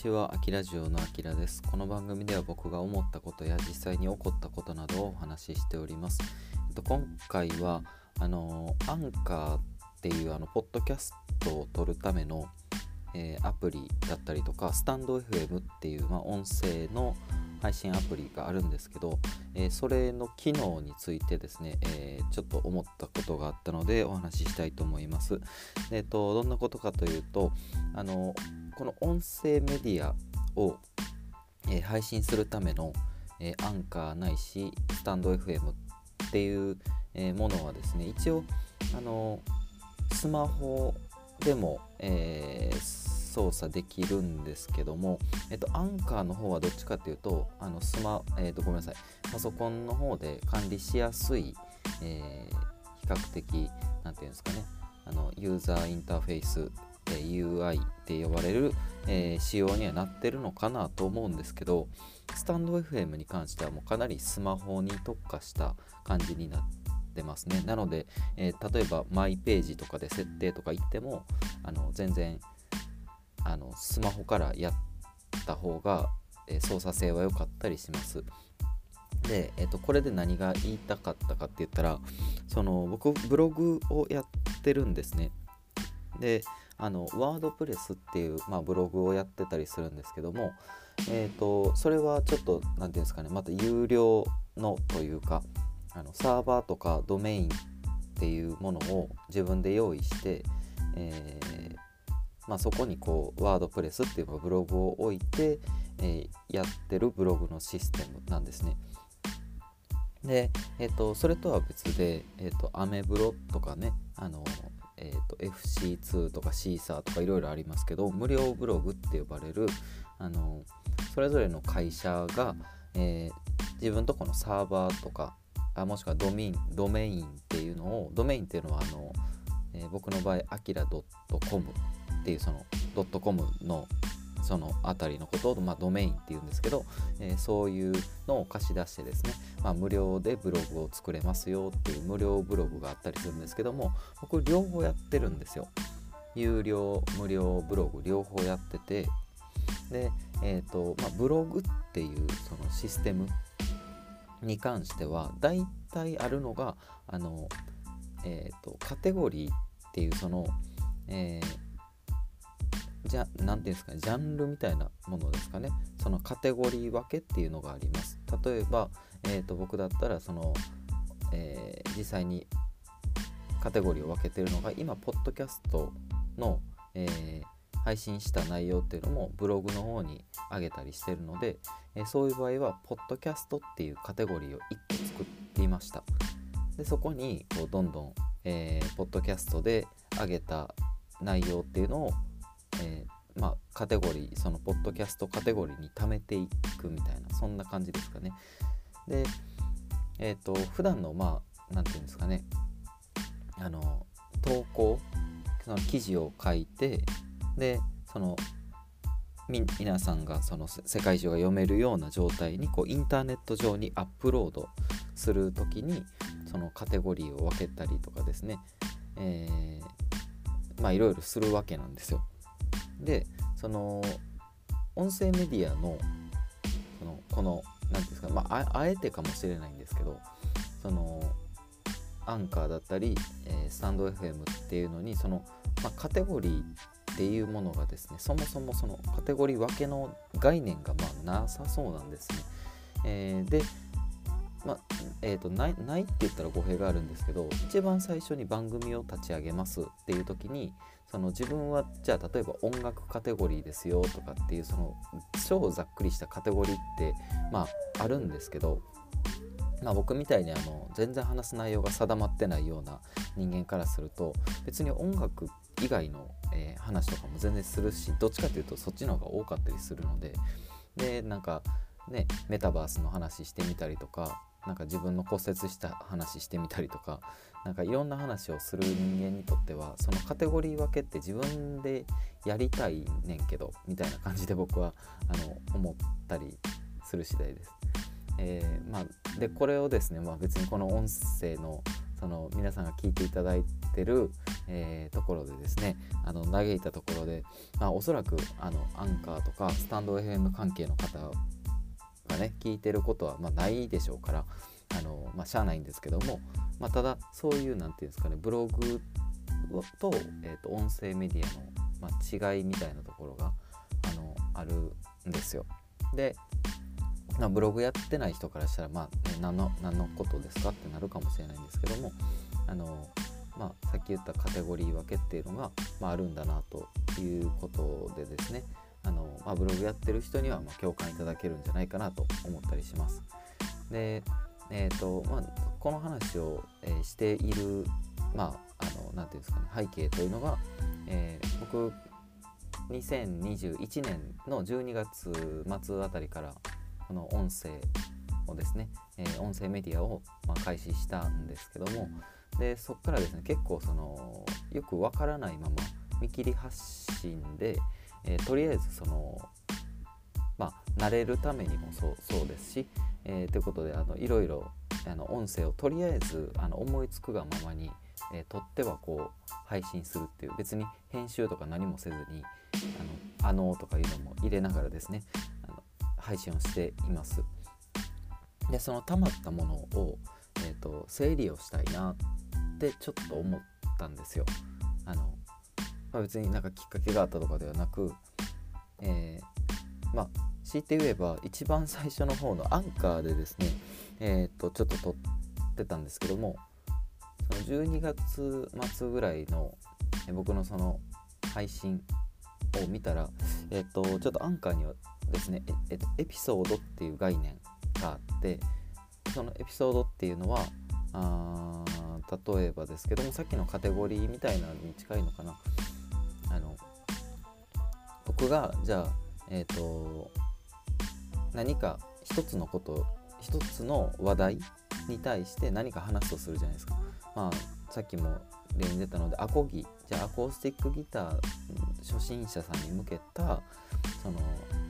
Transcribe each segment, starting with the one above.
ちは、あきラジオのあきらです。この番組では僕が思ったことや実際に起こったことなどをお話ししております。えっと、今回は、あのアンカーっていうあのポッドキャストを撮るための、えー、アプリだったりとか、スタンド FM っていう、まあ、音声の配信アプリがあるんですけど、えー、それの機能についてですね、えー、ちょっと思ったことがあったのでお話ししたいと思います。えーと、どんなことかというとあのこの音声メディアを、え配信するための、えアンカーないしスタンド FM っていう、えものはですね一応あのスマホでも、え操作できるんですけども、えっと、アンカーの方はどっちかっていうとあのスマ、えっと、ごめんなさいパソコンの方で管理しやすい、え、比較的何て言うんですかねあのユーザーインターフェース、UI って呼ばれる、えー、仕様にはなってるのかなと思うんですけどスタンド FM に関してはもうかなりスマホに特化した感じになってますねなので、えー、例えばマイページとかで設定とか言ってもあの全然あのスマホからやった方が、えー、操作性は良かったりします。で、えーと、これで何が言いたかったかって言ったらその僕ブログをやってるんですね。であのワードプレスっていう、まあ、ブログをやってたりするんですけども、えーと、それはちょっと何て言うんですかねまた有料のというかあのサーバーとかドメインっていうものを自分で用意して、えーまあ、そこにこうワードプレスっていうブログを置いて、えー、やってるブログのシステムなんですね。で、えーと、それとは別で、えーと、アメブロとかねあの、えーと、FC2 とかシーサーとかいろいろありますけど無料ブログって呼ばれるあのそれぞれの会社が、えー、自分とこのサーバーとかあもしくはドメインドメインっていうのをドメインっていうのはあの、えー、僕の場合アキラ .com っていうそのドットコムのその辺りのことを、まあ、ドメインっていうんですけど、えー、そういうのを貸し出してですね、まあ、無料でブログを作れますよっていう無料ブログがあったりするんですけども僕両方やってるんですよ。有料無料ブログ両方やっててで、えーとまあ、ブログっていうそのシステムに関しては大体あるのがあの、えーと、カテゴリーっていうその、えーじゃ何て言うんですかねジャンルみたいなものですかね。そのカテゴリー分けっていうのがあります。例えば、えーと、僕だったらその、えー、実際にカテゴリーを分けてるのが今ポッドキャストの、えー、配信した内容っていうのもブログの方に上げたりしてるので、えー、そういう場合はポッドキャストっていうカテゴリーを1個作っていました。でそこにこうどんどん、えー、ポッドキャストで上げた内容っていうのを、まあ、カテゴリーそのポッドキャストカテゴリーに貯めていくみたいなそんな感じですかね。でえっ、ー、と普段のまあ何て言うんですかね。あの投稿その記事を書いてでその皆さんがその世界中が読めるような状態にこうインターネット上にアップロードする時にそのカテゴリーを分けたりとかですね、え、まあいろいろするわけなんですよ。でその音声メディアのそのこの何ですか、まあ、あえてかもしれないんですけどそのアンカーだったり、えー、スタンド FM っていうのにその、まあ、カテゴリーっていうものがですねそもそもそのカテゴリー分けの概念がまなさそうなんですね。えー、でまえーと、ないないって言ったら語弊があるんですけど一番最初に番組を立ち上げますっていう時にその自分はじゃあ例えば音楽カテゴリーですよとかっていうその超ざっくりしたカテゴリーってまああるんですけど、まあ、僕みたいにあの全然話す内容が定まってないような人間からすると別に音楽以外の、えー、話とかも全然するしどっちかというとそっちの方が多かったりするのででなんかねメタバースの話してみたりとかなんか自分の骨折した話してみたりとか なんかいろんな話をする人間にとってはそのカテゴリー分けって自分でやりたいねんけどみたいな感じで僕はあの思ったりする次第です。えー、まあ、でこれをですね、まあ、別にこの音声のその皆さんが聞いていただいてる、えー、ところでですねあの嘆いたところで、まあ、おそらくあのアンカーとかスタンド FM 関係の方がね聞いてることはまないでしょうからあの、まあ、しゃあないんですけども、まあ、ただそういう何て言うんですかねブログと,、えーと、音声メディアの、ま、違いみたいなところがあのあるんですよ。で、ま、ブログやってない人からしたら、まあ、ね、何の何のことですかってなるかもしれないんですけどもあの、まあ、さっき言ったカテゴリー分けっていうのが、まあ、あるんだなということでですねあの、まあ、ブログやってる人にはま共感いただけるんじゃないかなと思ったりします。でえーとまあ、この話を、え、している、まあ、ていうんですかね背景というのが、えー、僕2021年の12月末あたりからこの音声をですね、えー、音声メディアを、ま、開始したんですけどもでそこからですね結構そのよくわからないまま見切り発信で、えー、とりあえずそのまあ慣れるためにもそうそうですし、えー、ということであのいろいろあの音声をとりあえずあの思いつくがままに、えー、撮ってはこう配信するっていう別に編集とか何もせずにあのあのとかいうのも入れながらですねあの配信をしています。でその溜まったものを、えーと、整理をしたいなってちょっと思ったんですよ。あのまあ、別になんかきっかけがあったとかではなく、えー、まあ強いて言えば一番最初の方のアンカーでですねえっ、とちょっと撮ってたんですけどもその12月末ぐらいの僕のその配信を見たら、えっ、とちょっとアンカーにはですねえ、っと、エピソードっていう概念があってそのエピソードっていうのはあ例えばですけどもさっきのカテゴリーみたいなのに近いのかな。あの僕がじゃあえっ、と何か一つのこと一つの話題に対して何か話すとするじゃないですか。まあ、さっきも例に出たのでアコギじゃあアコースティックギター初心者さんに向けたその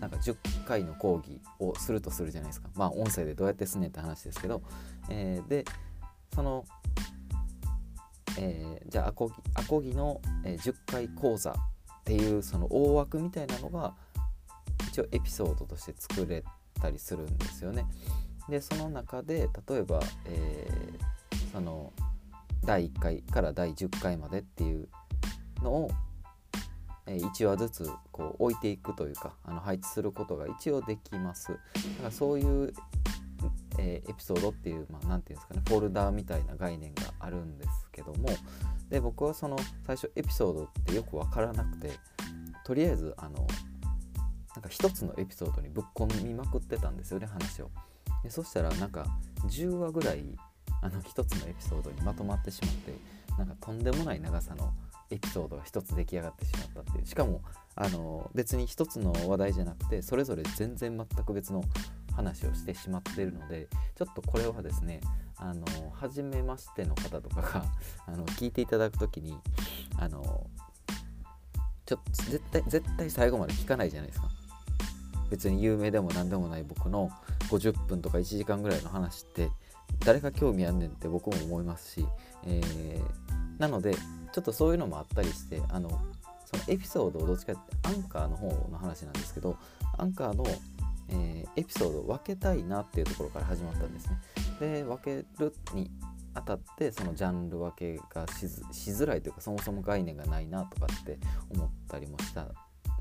なんか10回の講義をするとするじゃないですかまあ音声でどうやってすねって話ですけど、えー、でその、えー、じゃあアコギアコギの、え10回講座っていうその大枠みたいなのが一応エピソードとして作れたりするんですよね。でその中で例えば、えー、その第1回から第10回までっていうのを、えー、1話ずつこう置いていくというかあの配置することが一応できます。だからそういう、えー、エピソードっていう何、まあ、て言うんですかねフォルダーみたいな概念があるんですけどもで僕はその最初エピソードってよく分からなくてとりあえずあのなんか一つのエピソードにぶっ込みまくってたんですよね話を。でそしたらなんか10話ぐらいあの一つのエピソードにまとまってしまってなんかとんでもない長さのエピソードが一つ出来上がってしまったっていうしかもあの別に一つの話題じゃなくてそれぞれ全然全く別の話をしてしまっているのでちょっとこれはですねあの初めましての方とかが あの聞いていただく時にあのちょっと絶対絶対最後まで聞かないじゃないですか別に有名でも何でもない僕の50分とか1時間ぐらいの話って誰が興味あんねんって僕も思いますし、えー、なのでちょっとそういうのもあったりしてあのそのエピソードをどっちかってアンカーの方の話なんですけどアンカーの、えー、エピソードを分けたいなっていうところから始まったんですね。で分けるにあたってそのジャンル分けがしづらいというかそもそも概念がないなとかって思ったりもしたん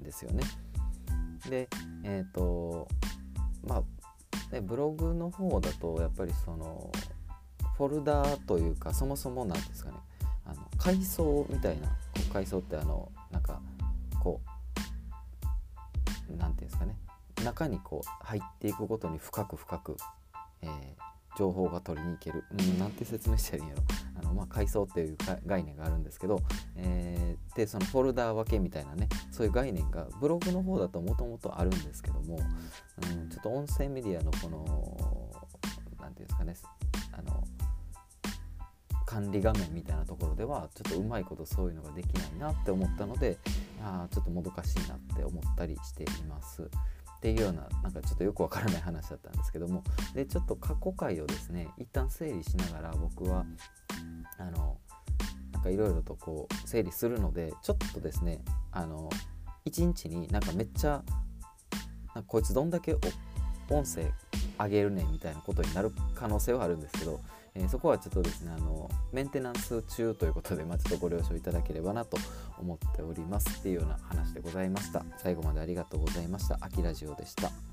ですよね。でえっ、ー、とまあでブログの方だとやっぱりそのフォルダーというかそもそも何ですかねあの階層みたいな階層ってあのなんかこう何て言うんですかね中にこう入っていくごとに深く深く、えー、情報が取りに行ける、うん、なんて説明したらいいんやろあの、まあ、階層っていう概念があるんですけど、えー、でそのフォルダー分けみたいなねそういう概念がブログの方だともともとあるんですけども、うん、ちょっと音声メディアのこの何て言うんですかねあの管理画面みたいなところではちょっとうまいことそういうのができないなって思ったのであちょっともどかしいなって思ったりしています。っていうようななんかちょっとよくわからない話だったんですけども。でちょっと過去回をですね一旦整理しながら僕はあのなんかいろいろとこう整理するのでちょっとですねあの1日になんかめっちゃなんかこいつどんだけ音声上げるねみたいなことになる可能性はあるんですけど、えー、そこはちょっとですねあのメンテナンス中ということで、まあ、ちょっとご了承いただければなと思っておりますっていうような話でございました。最後までありがとうございました。秋ラジオでした。